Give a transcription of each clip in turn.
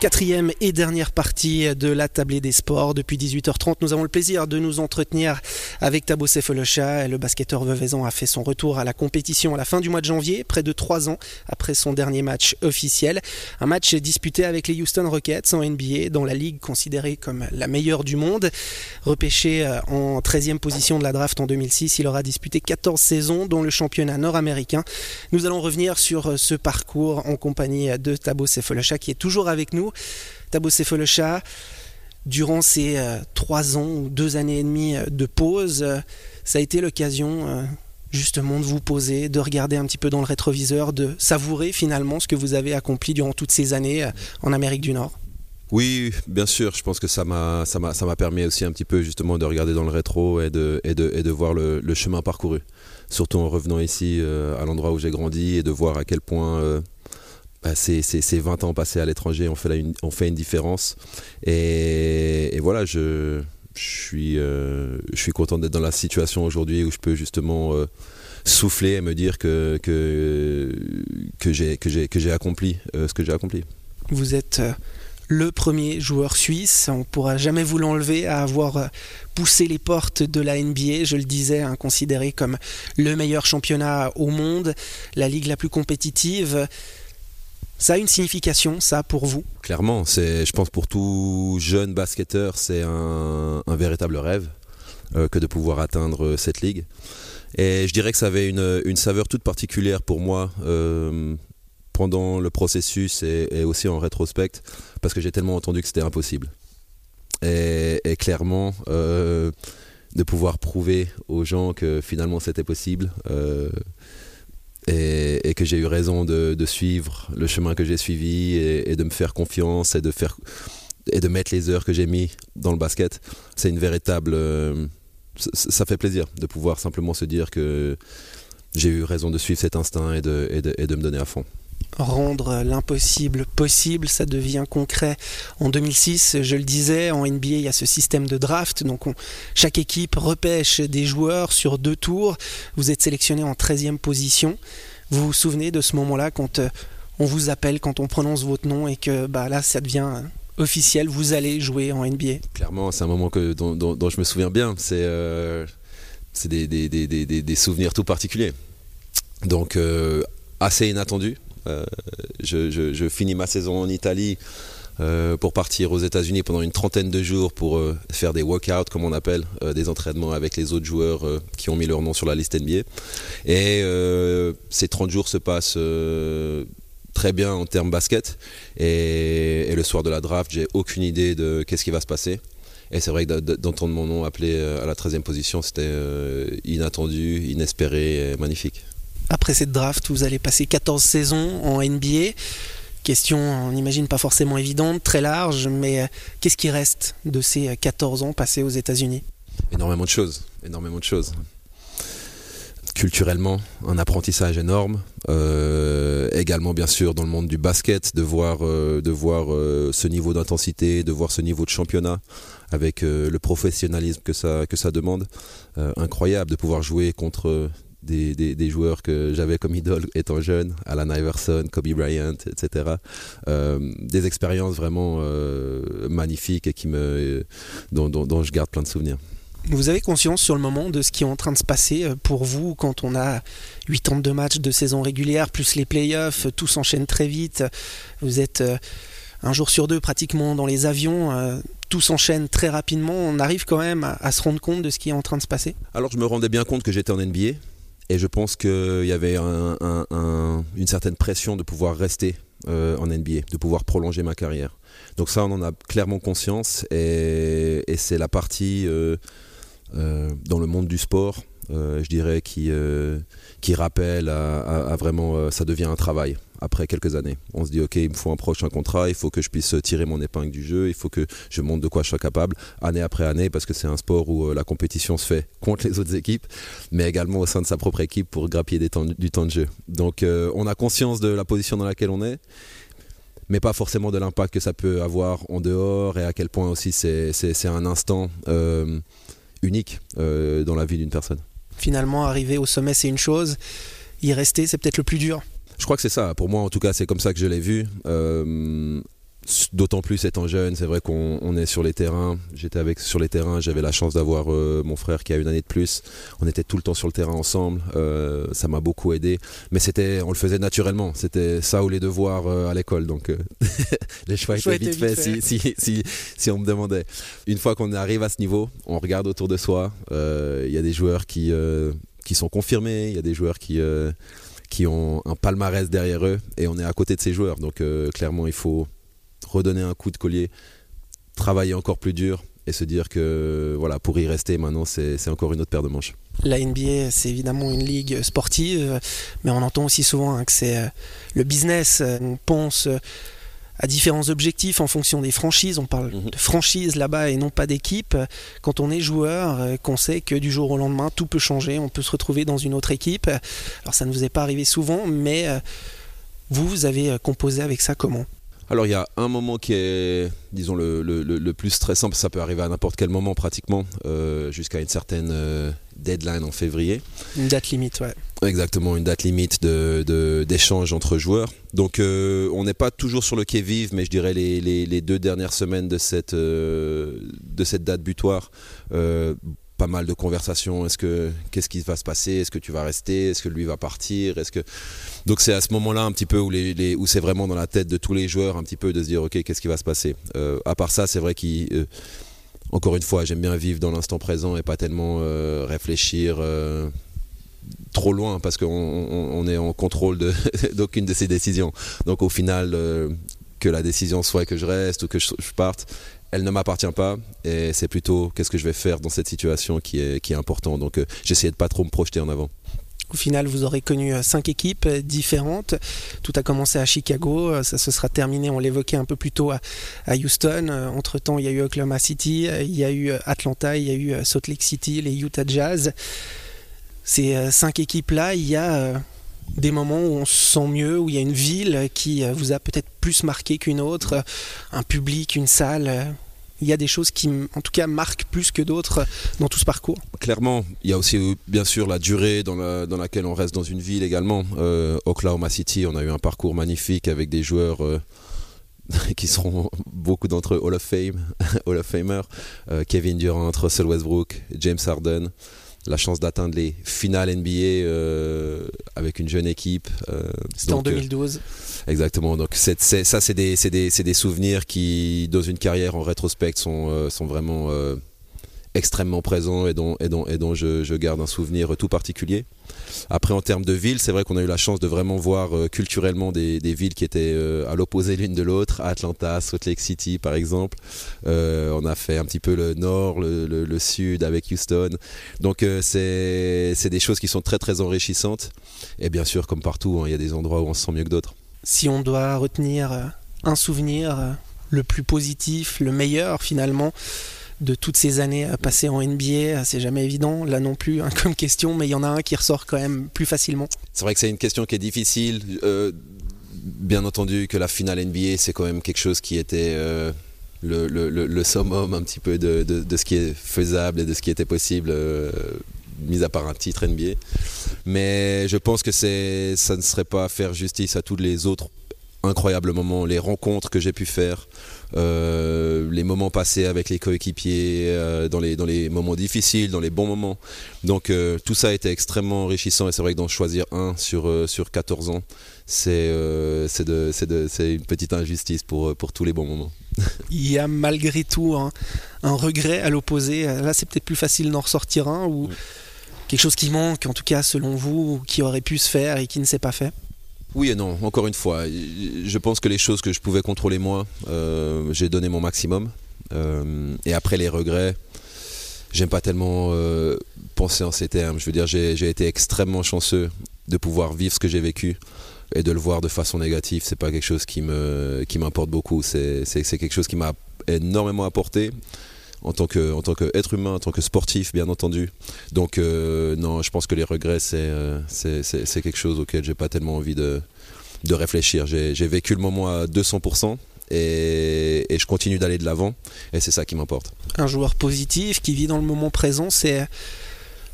Quatrième et dernière partie de la tablée des sports. Depuis 18h30, nous avons le plaisir de nous entretenir avec Tabo Sefolosha. Le basketteur veuvezan a fait son retour à la compétition à la fin du mois de janvier, près de trois ans après son dernier match officiel. Un match disputé avec les Houston Rockets en NBA, dans la ligue considérée comme la meilleure du monde. Repêché euh, en 13e position de la draft en 2006, il aura disputé 14 saisons, dont le championnat nord-américain. Nous allons revenir sur euh, ce parcours en compagnie de Tabo Sefolosha qui est toujours avec nous. Tabo Sefolosha, durant ces euh, trois ans ou deux années et demie euh, de pause, euh, ça a été l'occasion justement de vous poser, de regarder un petit peu dans le rétroviseur, de savourer finalement ce que vous avez accompli durant toutes ces années en Amérique du Nord. Oui, bien sûr. Je pense que ça m'a, ça m'a, ça m'a permis aussi un petit peu justement de regarder dans le rétro et de, et de, et de voir le, le chemin parcouru. Surtout en revenant ici à l'endroit où j'ai grandi et de voir à quel point bah, ces, 20 ans passés à l'étranger ont fait, une, différence. Et, voilà, je, je, suis, euh, je suis content d'être dans la situation aujourd'hui où je peux justement euh, souffler et me dire que j'ai accompli euh, ce que j'ai accompli. Vous êtes le premier joueur suisse, on ne pourra jamais vous l'enlever, à avoir poussé les portes de la NBA, je le disais, hein, considéré comme le meilleur championnat au monde, la ligue la plus compétitive. Ça a une signification, ça, pour vous? Clairement, c'est, je pense pour tout jeune basketteur, c'est un, véritable rêve euh, que de pouvoir atteindre cette ligue. Et je dirais que ça avait une, saveur toute particulière pour moi euh, pendant le processus et, aussi en rétrospect, parce que j'ai tellement entendu que c'était impossible. Et, clairement, euh, de pouvoir prouver aux gens que finalement c'était possible et, que j'ai eu raison de, suivre le chemin que j'ai suivi et, de me faire confiance et de, faire, et de mettre les heures que j'ai mis dans le basket. C'est une véritable... Euh, ça, fait plaisir de pouvoir simplement se dire que j'ai eu raison de suivre cet instinct et de, et de, me donner à fond rendre l'impossible possible, ça devient concret. En 2006, je le disais, en NBA, il y a ce système de draft, donc chaque équipe repêche des joueurs sur deux tours. Vous êtes sélectionné en 13e position. Vous vous souvenez de ce moment-là quand euh, on vous appelle, quand on prononce votre nom et que bah, là, ça devient officiel, vous allez jouer en NBA Clairement, c'est un moment que, dont, je me souviens bien. C'est euh, des, des, des, des, souvenirs tout particuliers. Donc, euh, assez inattendu. Je, je, finis ma saison en Italie. pour partir aux États-Unis pendant une trentaine de jours pour faire des workouts, comme on appelle, des entraînements avec les autres joueurs qui ont mis leur nom sur la liste NBA. Et ces 30 jours se passent très bien en termes basket. Et, le soir de la draft, j'ai aucune idée de qu'est-ce qui va se passer. Et c'est vrai que d'entendre mon nom appelé euh, à la 13e position, c'était euh, inattendu, inespéré et magnifique. Après cette draft, vous allez passer 14 saisons en NBA. Question, on imagine pas forcément évidente, très large, mais euh, qu'est-ce qui reste de ces 14 ans passés aux États-Unis? Énormément de choses, énormément de choses culturellement un apprentissage énorme. Euh, également bien sûr dans le monde du basket, de voir, euh, euh, ce niveau d'intensité, de voir ce niveau de championnat avec le professionnalisme que ça, que ça demande. incroyable de pouvoir jouer contre des, des, joueurs que j'avais comme idole étant jeune, Alan Iverson, Kobe Bryant, etc. des expériences vraiment magnifiques et qui me, dont, dont je garde plein de souvenirs. Vous avez conscience sur le moment de ce qui est en train de se passer euh, pour vous quand on a 82 matchs de saison régulière, plus les playoffs, tout s'enchaîne très vite. Vous êtes euh, un jour sur deux pratiquement dans les avions, euh, tout s'enchaîne très rapidement. On arrive quand même à, se rendre compte de ce qui est en train de se passer Alors je me rendais bien compte que j'étais en NBA et je pense qu'il y avait une certaine pression de pouvoir rester en NBA, de pouvoir prolonger ma carrière. Donc ça, on en a clairement conscience et, c'est la partie euh, dans le monde du sport, euh, je dirais, euh, qui rappelle à, vraiment, ça devient un travail après quelques années. On se dit, ok, il me faut un prochain contrat, il faut que je puisse tirer mon épingle du jeu, il faut que je montre de quoi je sois capable, année après année, parce que c'est un sport où la compétition se fait contre les autres équipes, mais également au sein de sa propre équipe pour grappiller du temps de jeu. Donc on a conscience de la position dans laquelle on est mais pas forcément de l'impact que ça peut avoir en dehors et à quel point aussi c'est un instant unique euh, dans la vie d'une personne. Finalement, arriver au sommet, c'est une chose. Y rester, c'est peut-être le plus dur. Je crois que c'est ça. Pour moi, en tout cas, c'est comme ça que je l'ai vu. Euh, D'autant plus étant jeune, c'est vrai qu'on est sur les terrains. J'étais avec sur les terrains, j'avais la chance d'avoir euh, mon frère qui a une année de plus. On était tout le temps sur le terrain ensemble. Euh, ça m'a beaucoup aidé. Mais c'était, on le faisait naturellement. C'était ça ou les devoirs euh, à l'école. Donc les choix étaient vite faits si, si, si, si, on me demandait. Une fois qu'on arrive à ce niveau, on regarde autour de soi. Il y a des joueurs qui, qui sont confirmés. Il y a des joueurs qui qui ont un palmarès derrière eux et on est à côté de ces joueurs. Donc clairement, il faut redonner un coup de collier, travailler encore plus dur et se dire que voilà, pour y rester maintenant, c'est encore une autre paire de manches. La NBA, c'est évidemment une ligue sportive, mais on entend aussi souvent hein, que c'est euh, le business. On pense euh, à différents objectifs en fonction des franchises. On parle mhm. de franchise là-bas et non pas d'équipe. Quand on est joueur, euh, qu'on sait que du jour au lendemain, tout peut changer, on peut se retrouver dans une autre équipe. Alors ça ne vous est pas arrivé souvent, mais vous, vous avez composé avec ça comment? Alors il y a un moment qui est, disons, le, plus stressant, parce que ça peut arriver à n'importe quel moment pratiquement, euh, jusqu'à une certaine euh, deadline en février. Une date limite, ouais. Exactement, une date limite d'échange de, entre joueurs. Donc euh, on n'est pas toujours sur le quai vive, mais je dirais les, les, deux dernières semaines de cette, de cette date butoir pas mal de conversations. Est-ce que qu'est-ce qui va se passer? Est-ce que tu vas rester? Est-ce que lui va partir? Est-ce que donc c'est à ce moment-là un petit peu où les, où c'est vraiment dans la tête de tous les joueurs un petit peu de se dire ok qu'est-ce qui va se passer? Euh, à part ça, c'est vrai qu'il euh, encore une fois, j'aime bien vivre dans l'instant présent et pas tellement euh, réfléchir trop loin parce qu'on on, est en contrôle d'aucune de, ces décisions. Donc au final, que la décision soit que je reste ou que je parte, elle ne m'appartient pas et c'est plutôt qu'est-ce que je vais faire dans cette situation qui est, qui est important. Donc euh, j'essayais de pas trop me projeter en avant. Au final, vous aurez connu euh, cinq équipes euh, différentes. Tout a commencé à Chicago, ça se sera terminé, on l'évoquait un peu plus tôt, à, Houston. Entre-temps, il y a eu Oklahoma City, il y a eu Atlanta, il y a eu Salt Lake City, les Utah Jazz. Ces cinq équipes-là, il y a des moments où on se sent mieux, où il y a une ville qui euh, vous a peut-être plus marqué qu'une autre, euh, un public, une salle euh, il y a des choses qui, en tout cas, marquent plus que d'autres dans tout ce parcours. Clairement, il y a aussi, bien sûr, la durée dans, laquelle on reste dans une ville également. Oklahoma City, on a eu un parcours magnifique avec des joueurs qui seront beaucoup d'entre eux Hall of Fame, Hall of Famer, Kevin Durant, Russell Westbrook, James Harden la chance d'atteindre les finales NBA euh, avec une jeune équipe. Euh, C'était en 2012. Euh, exactement. Donc ça, c'est des, des, souvenirs qui, dans une carrière en rétrospect, sont, sont vraiment extrêmement présents et dont, et dont, et dont je, garde un souvenir tout particulier. Après, en termes de villes, c'est vrai qu'on a eu la chance de vraiment voir euh, culturellement des, villes qui étaient euh, à l'opposé l'une de l'autre. Atlanta, Salt Lake City, par exemple. Euh, on a fait un petit peu le nord, le, sud avec Houston. Donc, c'est des choses qui sont très, très enrichissantes. Et bien sûr, comme partout, hein, il y a des endroits où on se sent mieux que d'autres. Si on doit retenir un souvenir, le plus positif, le meilleur finalement, de toutes ces années passées en NBA, c'est jamais évident, là non plus, hein, comme question, mais il y en a un qui ressort quand même plus facilement. C'est vrai que c'est une question qui est difficile. Euh, bien entendu que la finale NBA, c'est quand même quelque chose qui était euh, le, summum un petit peu de, ce qui est faisable et de ce qui était possible. Euh, mis à part un titre NBA. Mais je pense que ça ne serait pas faire justice à tous les autres incroyables moments, les rencontres que j'ai pu faire, euh, les moments passés avec les coéquipiers, euh, dans, les, dans les moments difficiles, dans les bons moments. Donc euh, tout ça a été extrêmement enrichissant et c'est vrai que d'en choisir un sur, sur 14 ans, c'est une petite injustice pour, pour tous les bons moments. Il y a malgré tout un, regret à l'opposé. Là, c'est peut-être plus facile d'en ressortir un ou quelque chose qui manque, en tout cas selon vous, qui aurait pu se faire et qui ne s'est pas fait. Oui et non, encore une fois, je pense que les choses que je pouvais contrôler moi, euh, j'ai donné mon maximum. Euh, et après les regrets, j'aime pas tellement euh, penser en ces termes. Je veux dire, j'ai été extrêmement chanceux de pouvoir vivre ce que j'ai vécu et de le voir de façon négative. C'est pas quelque chose qui qui m'importe beaucoup. C'est quelque chose qui m'a énormément apporté en tant que en tant qu'être humain, en tant que sportif, bien entendu. Donc euh, non, je pense que les regrets euh, c'est c'est quelque chose auquel j'ai pas tellement envie de de réfléchir. J'ai vécu le moment à 200%. Et, et je continue d'aller de l'avant et c'est ça qui m'importe. Un joueur positif qui vit dans le moment présent, c'est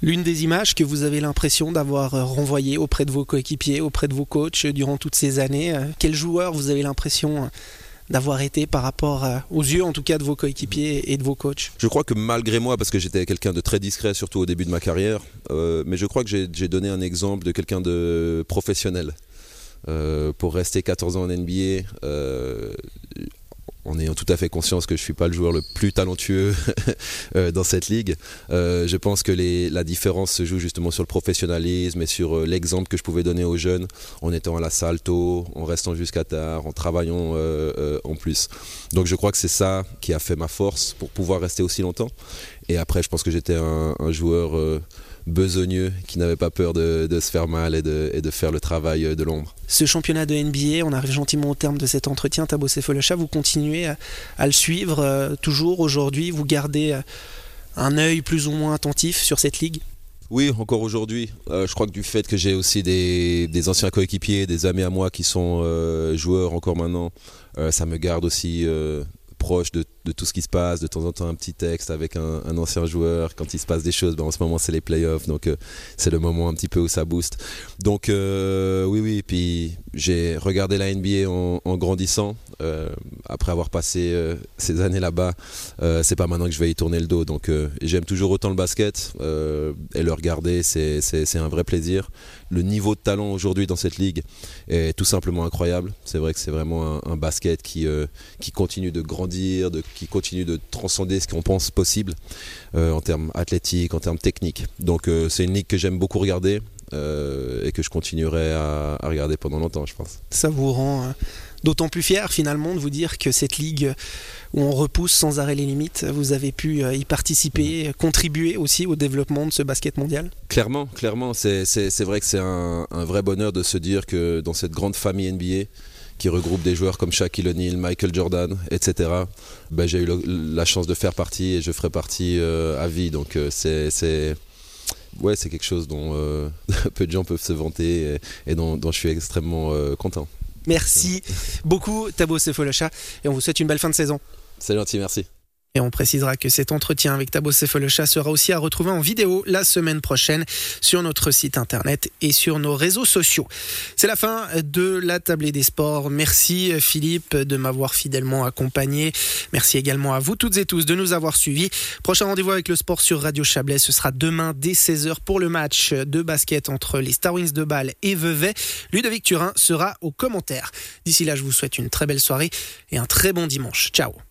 l'une des images que vous avez l'impression d'avoir renvoyé auprès de vos coéquipiers, auprès de vos coachs durant toutes ces années. Quel joueur vous avez l'impression d'avoir été par rapport aux yeux en tout cas de vos coéquipiers et de vos coachs Je crois que malgré moi, parce que j'étais quelqu'un de très discret, surtout au début de ma carrière, mais je crois que j'ai donné un exemple de quelqu'un de professionnel. pour rester 14 ans en NBA, en ayant tout à fait conscience que je ne suis pas le joueur le plus talentueux euh, dans cette ligue. Euh, je pense que la différence se joue justement sur le professionnalisme et sur euh, l'exemple que je pouvais donner aux jeunes en étant à la salle tôt, en restant jusqu'à tard, en travaillant en plus. Donc je crois que c'est ça qui a fait ma force pour pouvoir rester aussi longtemps. Et après, je pense que j'étais un, joueur besogneux qui n'avait pas peur de, se faire mal et de, faire le travail euh, de l'ombre. Ce championnat de NBA, on arrive gentiment au terme de cet entretien. Tabo Sefolosha, vous continuez à, le suivre euh, toujours aujourd'hui Vous gardez euh, un œil plus ou moins attentif sur cette ligue? Oui, encore aujourd'hui. je crois que du fait que j'ai aussi des, anciens coéquipiers, des amis à moi qui sont joueurs encore maintenant, ça me garde aussi proche de, tout ce qui se passe, de temps en temps un petit texte avec un, ancien joueur, quand il se passe des choses, ben en ce moment c'est les playoffs, donc euh, c'est le moment un petit peu où ça booste. Donc euh, oui, oui, puis j'ai regardé la NBA en, grandissant, euh, après avoir passé ces années là-bas, c'est pas maintenant que je vais y tourner le dos, donc j'aime toujours autant le basket, et le regarder c'est un vrai plaisir. Le niveau de talent aujourd'hui dans cette ligue est tout simplement incroyable, c'est vrai que c'est vraiment un, basket qui, qui continue de grandir qui continue de transcender ce qu'on pense possible euh, en termes athlétiques, en termes techniques. Donc euh, c'est une ligue que j'aime beaucoup regarder euh, et que je continuerai à, regarder pendant longtemps, je pense. Ça vous rend d'autant plus fier finalement de vous dire que cette ligue où on repousse sans arrêt les limites, vous avez pu y participer, mmh. contribuer aussi au développement de ce basket mondial? Clairement, clairement, c'est vrai que c'est un, un, vrai bonheur de se dire que dans cette grande famille NBA, qui regroupe des joueurs comme Shaquille O'Neal, Michael Jordan, etc. Ben, j'ai eu la chance de faire partie et je ferai partie euh, à vie. Donc euh, c'est ouais, c'est quelque chose dont euh, peu de gens peuvent se vanter et, dont, je suis extrêmement content. Merci beaucoup Tabo Sefolocha et on vous souhaite une belle fin de saison. C'est gentil, merci. Et on précisera que cet entretien avec Tabo Sefolosha sera aussi à retrouver en vidéo la semaine prochaine sur notre site internet et sur nos réseaux sociaux. C'est la fin de la tablée des sports. Merci Philippe de m'avoir fidèlement accompagné. Merci également à vous toutes et tous de nous avoir suivis. Prochain rendez-vous avec le sport sur Radio Chablais, ce sera demain dès 16h pour le match de basket entre les Star Wings de Bâle et Vevey. Ludovic Turin sera aux commentaires. D'ici là, je vous souhaite une très belle soirée et un très bon dimanche. Ciao